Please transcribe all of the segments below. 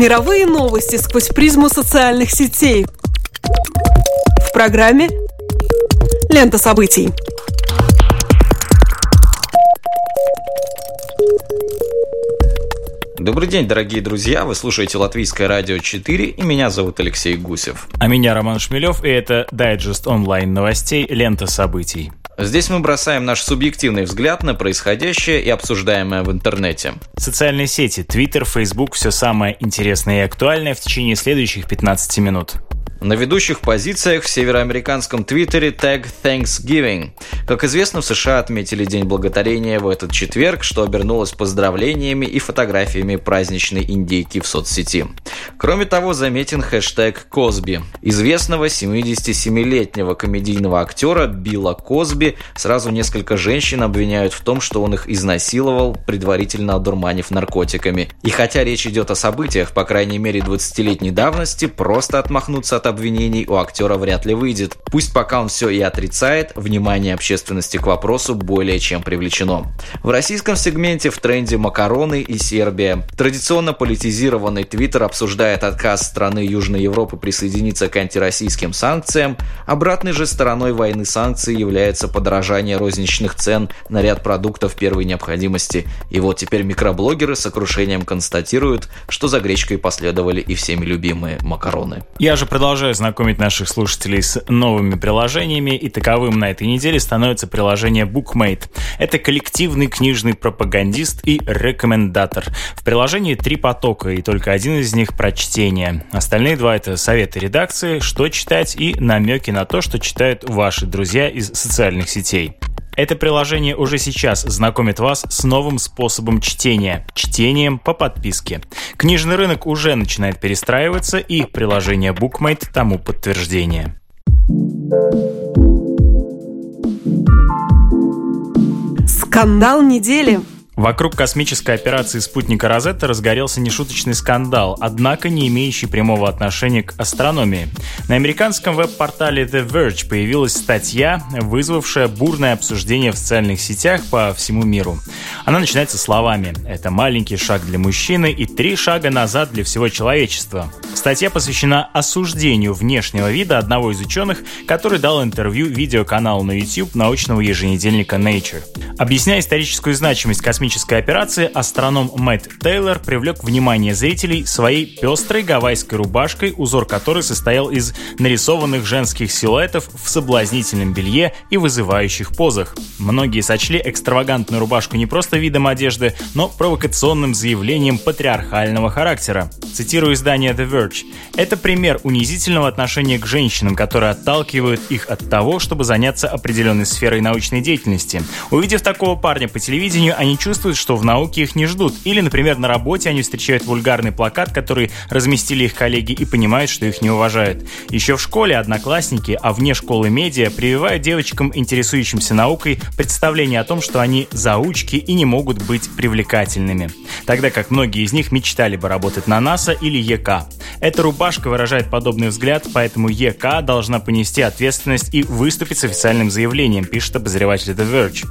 Мировые новости сквозь призму социальных сетей. В программе «Лента событий». Добрый день, дорогие друзья! Вы слушаете Латвийское радио 4, и меня зовут Алексей Гусев. А меня Роман Шмелев, и это дайджест онлайн новостей «Лента событий». Здесь мы бросаем наш субъективный взгляд на происходящее и обсуждаемое в интернете. Социальные сети, Twitter, Facebook – все самое интересное и актуальное в течение следующих 15 минут. На ведущих позициях в североамериканском твиттере тег Thanksgiving. Как известно, в США отметили День Благодарения в этот четверг, что обернулось поздравлениями и фотографиями праздничной индейки в соцсети. Кроме того, заметен хэштег Косби. Известного 77-летнего комедийного актера Билла Косби сразу несколько женщин обвиняют в том, что он их изнасиловал, предварительно одурманив наркотиками. И хотя речь идет о событиях, по крайней мере 20-летней давности, просто отмахнуться от обвинений у актера вряд ли выйдет. Пусть пока он все и отрицает, внимание общественности к вопросу более чем привлечено. В российском сегменте в тренде макароны и Сербия. Традиционно политизированный Твиттер обсуждает отказ страны Южной Европы присоединиться к антироссийским санкциям. Обратной же стороной войны санкций является подорожание розничных цен на ряд продуктов первой необходимости. И вот теперь микроблогеры с сокрушением констатируют, что за гречкой последовали и всеми любимые макароны. Я же продолжаю продолжаю знакомить наших слушателей с новыми приложениями, и таковым на этой неделе становится приложение BookMate. Это коллективный книжный пропагандист и рекомендатор. В приложении три потока, и только один из них про чтение. Остальные два — это советы редакции, что читать, и намеки на то, что читают ваши друзья из социальных сетей. Это приложение уже сейчас знакомит вас с новым способом чтения – чтением по подписке. Книжный рынок уже начинает перестраиваться, и приложение BookMate тому подтверждение. Скандал недели. Вокруг космической операции спутника Розетта разгорелся нешуточный скандал, однако не имеющий прямого отношения к астрономии. На американском веб-портале The Verge появилась статья, вызвавшая бурное обсуждение в социальных сетях по всему миру. Она начинается словами «Это маленький шаг для мужчины и три шага назад для всего человечества». Статья посвящена осуждению внешнего вида одного из ученых, который дал интервью видеоканалу на YouTube научного еженедельника Nature. Объясняя историческую значимость космической космической операции астроном Мэтт Тейлор привлек внимание зрителей своей пестрой гавайской рубашкой, узор которой состоял из нарисованных женских силуэтов в соблазнительном белье и вызывающих позах. Многие сочли экстравагантную рубашку не просто видом одежды, но провокационным заявлением патриархального характера. Цитирую издание The Verge. «Это пример унизительного отношения к женщинам, которые отталкивают их от того, чтобы заняться определенной сферой научной деятельности. Увидев такого парня по телевидению, они чувствуют, чувствуют, что в науке их не ждут. Или, например, на работе они встречают вульгарный плакат, который разместили их коллеги и понимают, что их не уважают. Еще в школе одноклассники, а вне школы медиа, прививают девочкам, интересующимся наукой, представление о том, что они заучки и не могут быть привлекательными. Тогда как многие из них мечтали бы работать на НАСА или ЕК. Эта рубашка выражает подобный взгляд, поэтому ЕК должна понести ответственность и выступить с официальным заявлением, пишет обозреватель The Verge.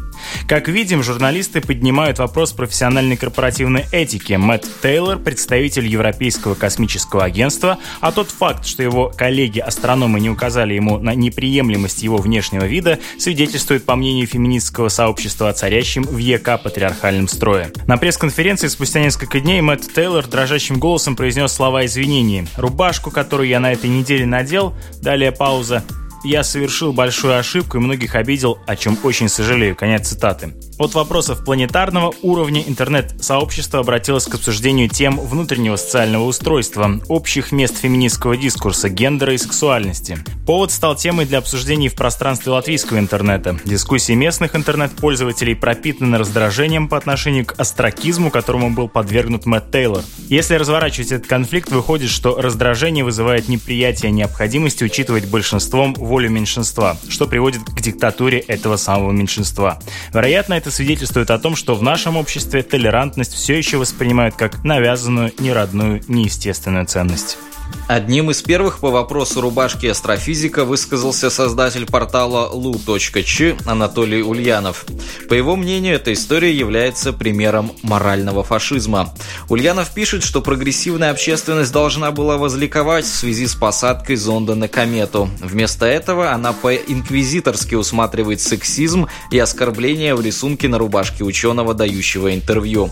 Как видим, журналисты поднимают вопрос профессиональной корпоративной этики. Мэтт Тейлор, представитель Европейского космического агентства, а тот факт, что его коллеги-астрономы не указали ему на неприемлемость его внешнего вида, свидетельствует, по мнению феминистского сообщества, о царящем в ЕК патриархальном строе. На пресс-конференции спустя несколько дней Мэтт Тейлор дрожащим голосом произнес слова извинений. «Рубашку, которую я на этой неделе надел», далее пауза, я совершил большую ошибку и многих обидел, о чем очень сожалею. Конец цитаты. От вопросов планетарного уровня интернет-сообщество обратилось к обсуждению тем внутреннего социального устройства, общих мест феминистского дискурса, гендера и сексуальности. Повод стал темой для обсуждений в пространстве латвийского интернета. Дискуссии местных интернет-пользователей пропитаны раздражением по отношению к астракизму, которому был подвергнут Мэтт Тейлор. Если разворачивать этот конфликт, выходит, что раздражение вызывает неприятие необходимости учитывать большинством волю меньшинства, что приводит к диктатуре этого самого меньшинства. Вероятно, это свидетельствует о том, что в нашем обществе толерантность все еще воспринимают как навязанную, неродную, неестественную ценность. Одним из первых по вопросу рубашки астрофизика высказался создатель портала lu.ч Анатолий Ульянов. По его мнению, эта история является примером морального фашизма. Ульянов пишет, что прогрессивная общественность должна была возликовать в связи с посадкой зонда на комету. Вместо этого она по-инквизиторски усматривает сексизм и оскорбление в рисунке на рубашке ученого, дающего интервью.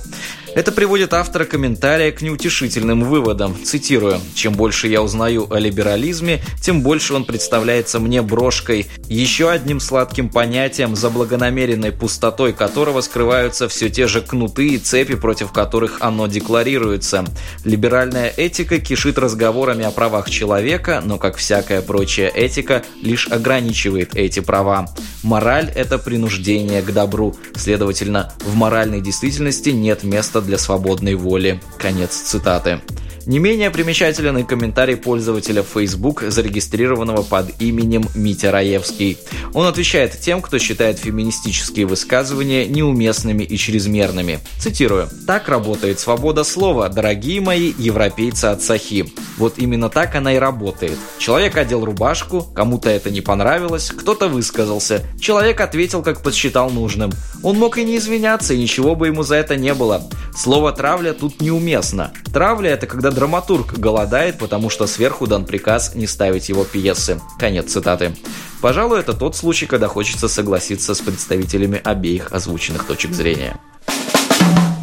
Это приводит автора комментария к неутешительным выводам. Цитирую. «Чем больше я узнаю о либерализме, тем больше он представляется мне брошкой, еще одним сладким понятием, за благонамеренной пустотой которого скрываются все те же кнуты и цепи, против которых оно декларируется. Либеральная этика кишит разговорами о правах человека, но, как всякая прочая этика, лишь ограничивает эти права. Мораль – это принуждение к добру. Следовательно, в моральной действительности нет места для свободной воли. Конец цитаты. Не менее примечателен и комментарий пользователя Facebook, зарегистрированного под именем Митя Раевский. Он отвечает тем, кто считает феминистические высказывания неуместными и чрезмерными. Цитирую. «Так работает свобода слова, дорогие мои европейцы от Сахи. Вот именно так она и работает. Человек одел рубашку, кому-то это не понравилось, кто-то высказался. Человек ответил, как посчитал нужным. Он мог и не извиняться, и ничего бы ему за это не было. Слово «травля» тут неуместно. Травля – это когда драматург голодает, потому что сверху дан приказ не ставить его пьесы. Конец цитаты. Пожалуй, это тот случай, когда хочется согласиться с представителями обеих озвученных точек зрения.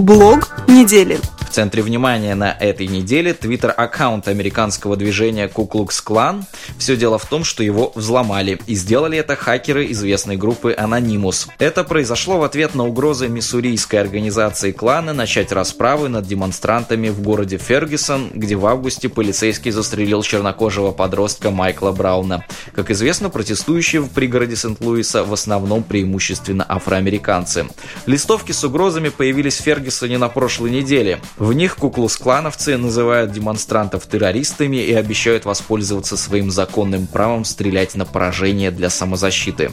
Блог недели центре внимания на этой неделе твиттер-аккаунт американского движения Куклукс Клан. Все дело в том, что его взломали. И сделали это хакеры известной группы Anonymous. Это произошло в ответ на угрозы миссурийской организации клана начать расправы над демонстрантами в городе Фергюсон, где в августе полицейский застрелил чернокожего подростка Майкла Брауна. Как известно, протестующие в пригороде Сент-Луиса в основном преимущественно афроамериканцы. Листовки с угрозами появились в Фергюсоне на прошлой неделе. В них куклус-клановцы называют демонстрантов террористами и обещают воспользоваться своим законным правом стрелять на поражение для самозащиты.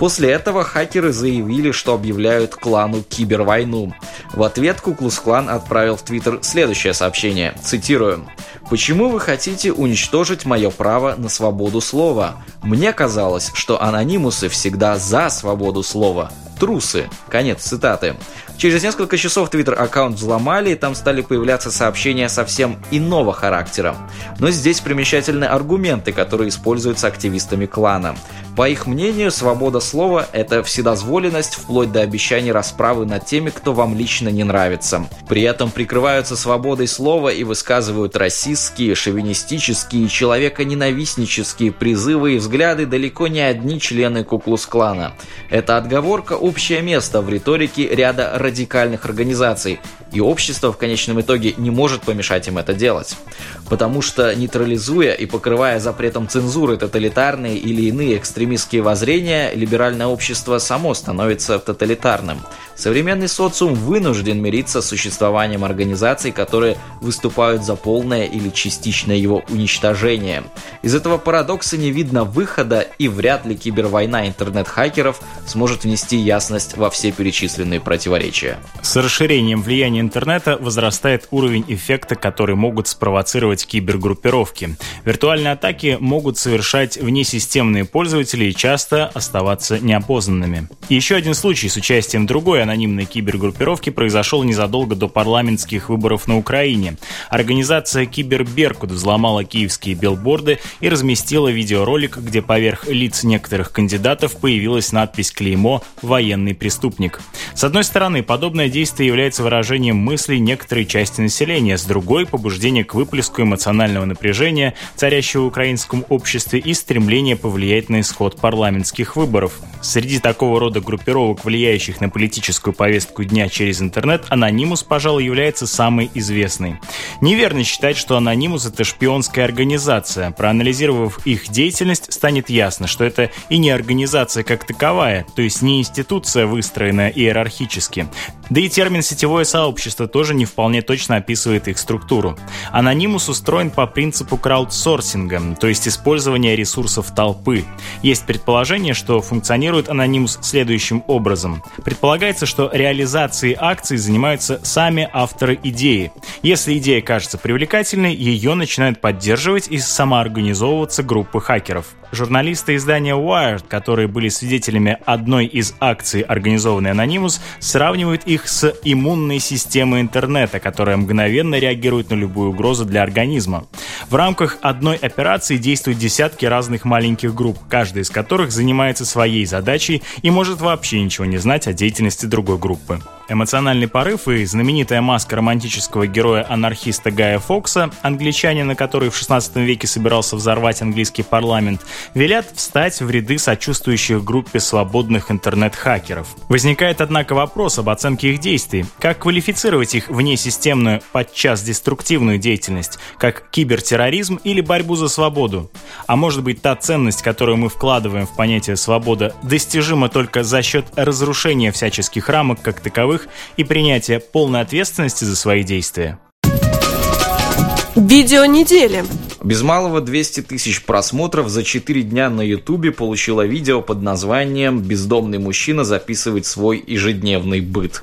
После этого хакеры заявили, что объявляют клану кибервойну. В ответ Куклус-клан отправил в Твиттер следующее сообщение, цитирую. «Почему вы хотите уничтожить мое право на свободу слова? Мне казалось, что анонимусы всегда за свободу слова. Трусы». Конец цитаты. Через несколько часов Твиттер-аккаунт взломали, и там стали появляться сообщения совсем иного характера. Но здесь примечательны аргументы, которые используются активистами клана. По их мнению, свобода слова – это вседозволенность вплоть до обещаний расправы над теми, кто вам лично не нравится. При этом прикрываются свободой слова и высказывают расистские, шовинистические, человеконенавистнические призывы и взгляды далеко не одни члены Куклус-клана. Это отговорка – общее место в риторике ряда радикальных организаций, и общество в конечном итоге не может помешать им это делать. Потому что, нейтрализуя и покрывая запретом цензуры тоталитарные или иные экстремистские воззрения, либеральное общество само становится тоталитарным. Современный социум вынужден мириться с существованием организаций, которые выступают за полное или частичное его уничтожение. Из этого парадокса не видно выхода, и вряд ли кибервойна интернет-хакеров сможет внести ясность во все перечисленные противоречия. С расширением влияния интернета возрастает уровень эффекта, который могут спровоцировать кибергруппировки. Виртуальные атаки могут совершать внесистемные пользователи и часто оставаться неопознанными. еще один случай с участием другой анонимной кибергруппировки произошел незадолго до парламентских выборов на Украине. Организация Киберберкут взломала киевские билборды и разместила видеоролик, где поверх лиц некоторых кандидатов появилась надпись «Клеймо. Военный преступник». С одной стороны, подобное действие является выражением мыслей некоторой части населения, с другой – побуждение к выплеску эмоционального напряжения, царящего в украинском обществе, и стремление повлиять на исход парламентских выборов. Среди такого рода группировок, влияющих на политическую повестку дня через интернет, Анонимус, пожалуй, является самой известной. Неверно считать, что Анонимус — это шпионская организация. Проанализировав их деятельность, станет ясно, что это и не организация как таковая, то есть не институция, выстроенная иерархически. Да и термин «сетевое сообщество» тоже не вполне точно описывает их структуру. Анонимус устроен по принципу краудсорсинга, то есть использования ресурсов толпы. Есть предположение, что функционирует анонимус следующим образом. Предполагается, что реализацией акций занимаются сами авторы идеи. Если идея кажется привлекательной, ее начинают поддерживать и самоорганизовываться группы хакеров. Журналисты издания Wired, которые были свидетелями одной из акций, организованной Anonymous, сравнивают их с иммунной системой интернета, которая мгновенно реагирует на любую угрозу для организма. В рамках одной операции действуют десятки разных маленьких групп, каждая из которых занимается своей задачей и может вообще ничего не знать о деятельности другой группы. Эмоциональный порыв и знаменитая маска романтического героя-анархиста Гая Фокса, англичанина, который в 16 веке собирался взорвать английский парламент, велят встать в ряды сочувствующих группе свободных интернет-хакеров. Возникает, однако, вопрос об оценке их действий. Как квалифицировать их внесистемную, подчас деструктивную деятельность, как кибертерроризм или борьбу за свободу? А может быть, та ценность, которую мы вкладываем в понятие «свобода», достижима только за счет разрушения всяческих рамок как таковых, таковых и принятие полной ответственности за свои действия. Видео недели. Без малого 200 тысяч просмотров за 4 дня на Ютубе получило видео под названием «Бездомный мужчина записывает свой ежедневный быт».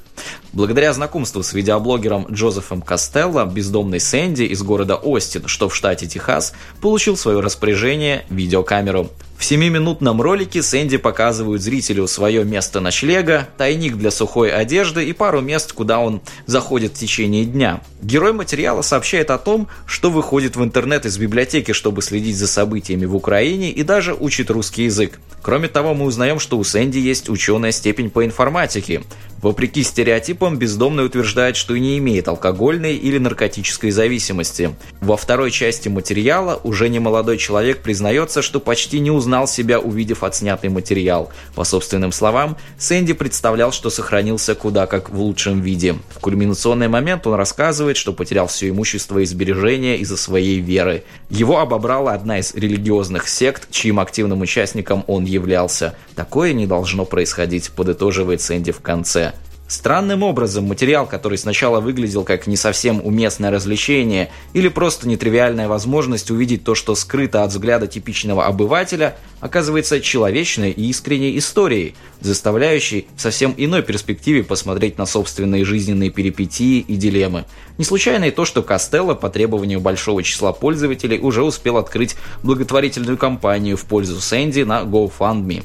Благодаря знакомству с видеоблогером Джозефом Костелло, бездомный Сэнди из города Остин, что в штате Техас, получил в свое распоряжение видеокамеру. В семиминутном ролике Сэнди показывают зрителю свое место ночлега, тайник для сухой одежды и пару мест, куда он заходит в течение дня. Герой материала сообщает о том, что выходит в интернет из библиотеки, чтобы следить за событиями в Украине и даже учит русский язык. Кроме того, мы узнаем, что у Сэнди есть ученая степень по информатике. Вопреки стереотипам, бездомный утверждает, что не имеет алкогольной или наркотической зависимости. Во второй части материала уже немолодой человек признается, что почти не узнал себя, увидев отснятый материал. По собственным словам, Сэнди представлял, что сохранился куда как в лучшем виде. В кульминационный момент он рассказывает, что потерял все имущество и сбережения из-за своей веры. Его обобрала одна из религиозных сект, чьим активным участником он являлся. Такое не должно происходить, подытоживает Сэнди в конце. Странным образом материал, который сначала выглядел как не совсем уместное развлечение или просто нетривиальная возможность увидеть то, что скрыто от взгляда типичного обывателя, оказывается человечной и искренней историей, заставляющей в совсем иной перспективе посмотреть на собственные жизненные перипетии и дилеммы. Не случайно и то, что Костелло по требованию большого числа пользователей уже успел открыть благотворительную кампанию в пользу Сэнди на GoFundMe.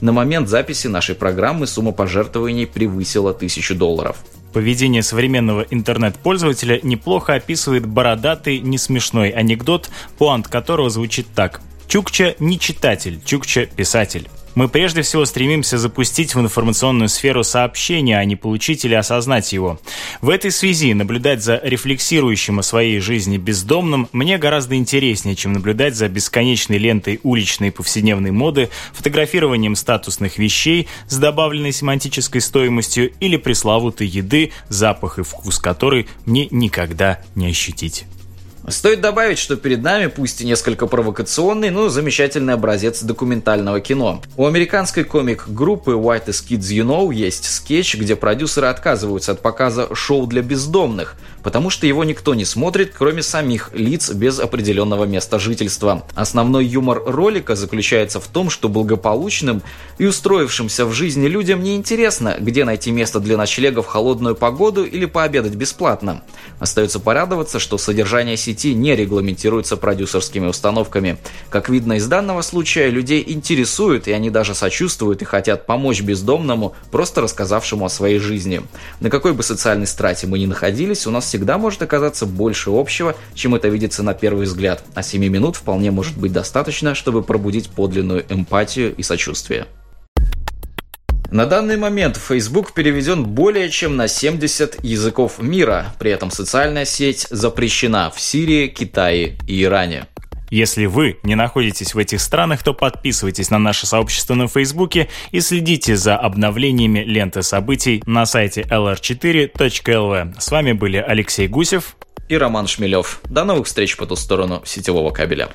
На момент записи нашей программы сумма пожертвований превысила тысячу долларов. Поведение современного интернет-пользователя неплохо описывает бородатый, несмешной анекдот, пуант которого звучит так. Чукча не читатель, Чукча писатель. Мы прежде всего стремимся запустить в информационную сферу сообщения, а не получить или осознать его. В этой связи наблюдать за рефлексирующим о своей жизни бездомным мне гораздо интереснее, чем наблюдать за бесконечной лентой уличной повседневной моды, фотографированием статусных вещей с добавленной семантической стоимостью или пресловутой еды, запах и вкус которой мне никогда не ощутить. Стоит добавить, что перед нами, пусть и несколько провокационный, но замечательный образец документального кино. У американской комик-группы White is Kids You Know есть скетч, где продюсеры отказываются от показа шоу для бездомных, потому что его никто не смотрит, кроме самих лиц без определенного места жительства. Основной юмор ролика заключается в том, что благополучным и устроившимся в жизни людям не интересно, где найти место для ночлега в холодную погоду или пообедать бесплатно. Остается порадоваться, что содержание сети не регламентируется продюсерскими установками. Как видно из данного случая, людей интересует, и они даже сочувствуют и хотят помочь бездомному, просто рассказавшему о своей жизни. На какой бы социальной страте мы ни находились, у нас всегда может оказаться больше общего, чем это видится на первый взгляд, а 7 минут вполне может быть достаточно, чтобы пробудить подлинную эмпатию и сочувствие. На данный момент Facebook переведен более чем на 70 языков мира, при этом социальная сеть запрещена в Сирии, Китае и Иране. Если вы не находитесь в этих странах, то подписывайтесь на наше сообщество на Фейсбуке и следите за обновлениями ленты событий на сайте lr4.lv. С вами были Алексей Гусев и Роман Шмелев. До новых встреч по ту сторону сетевого кабеля.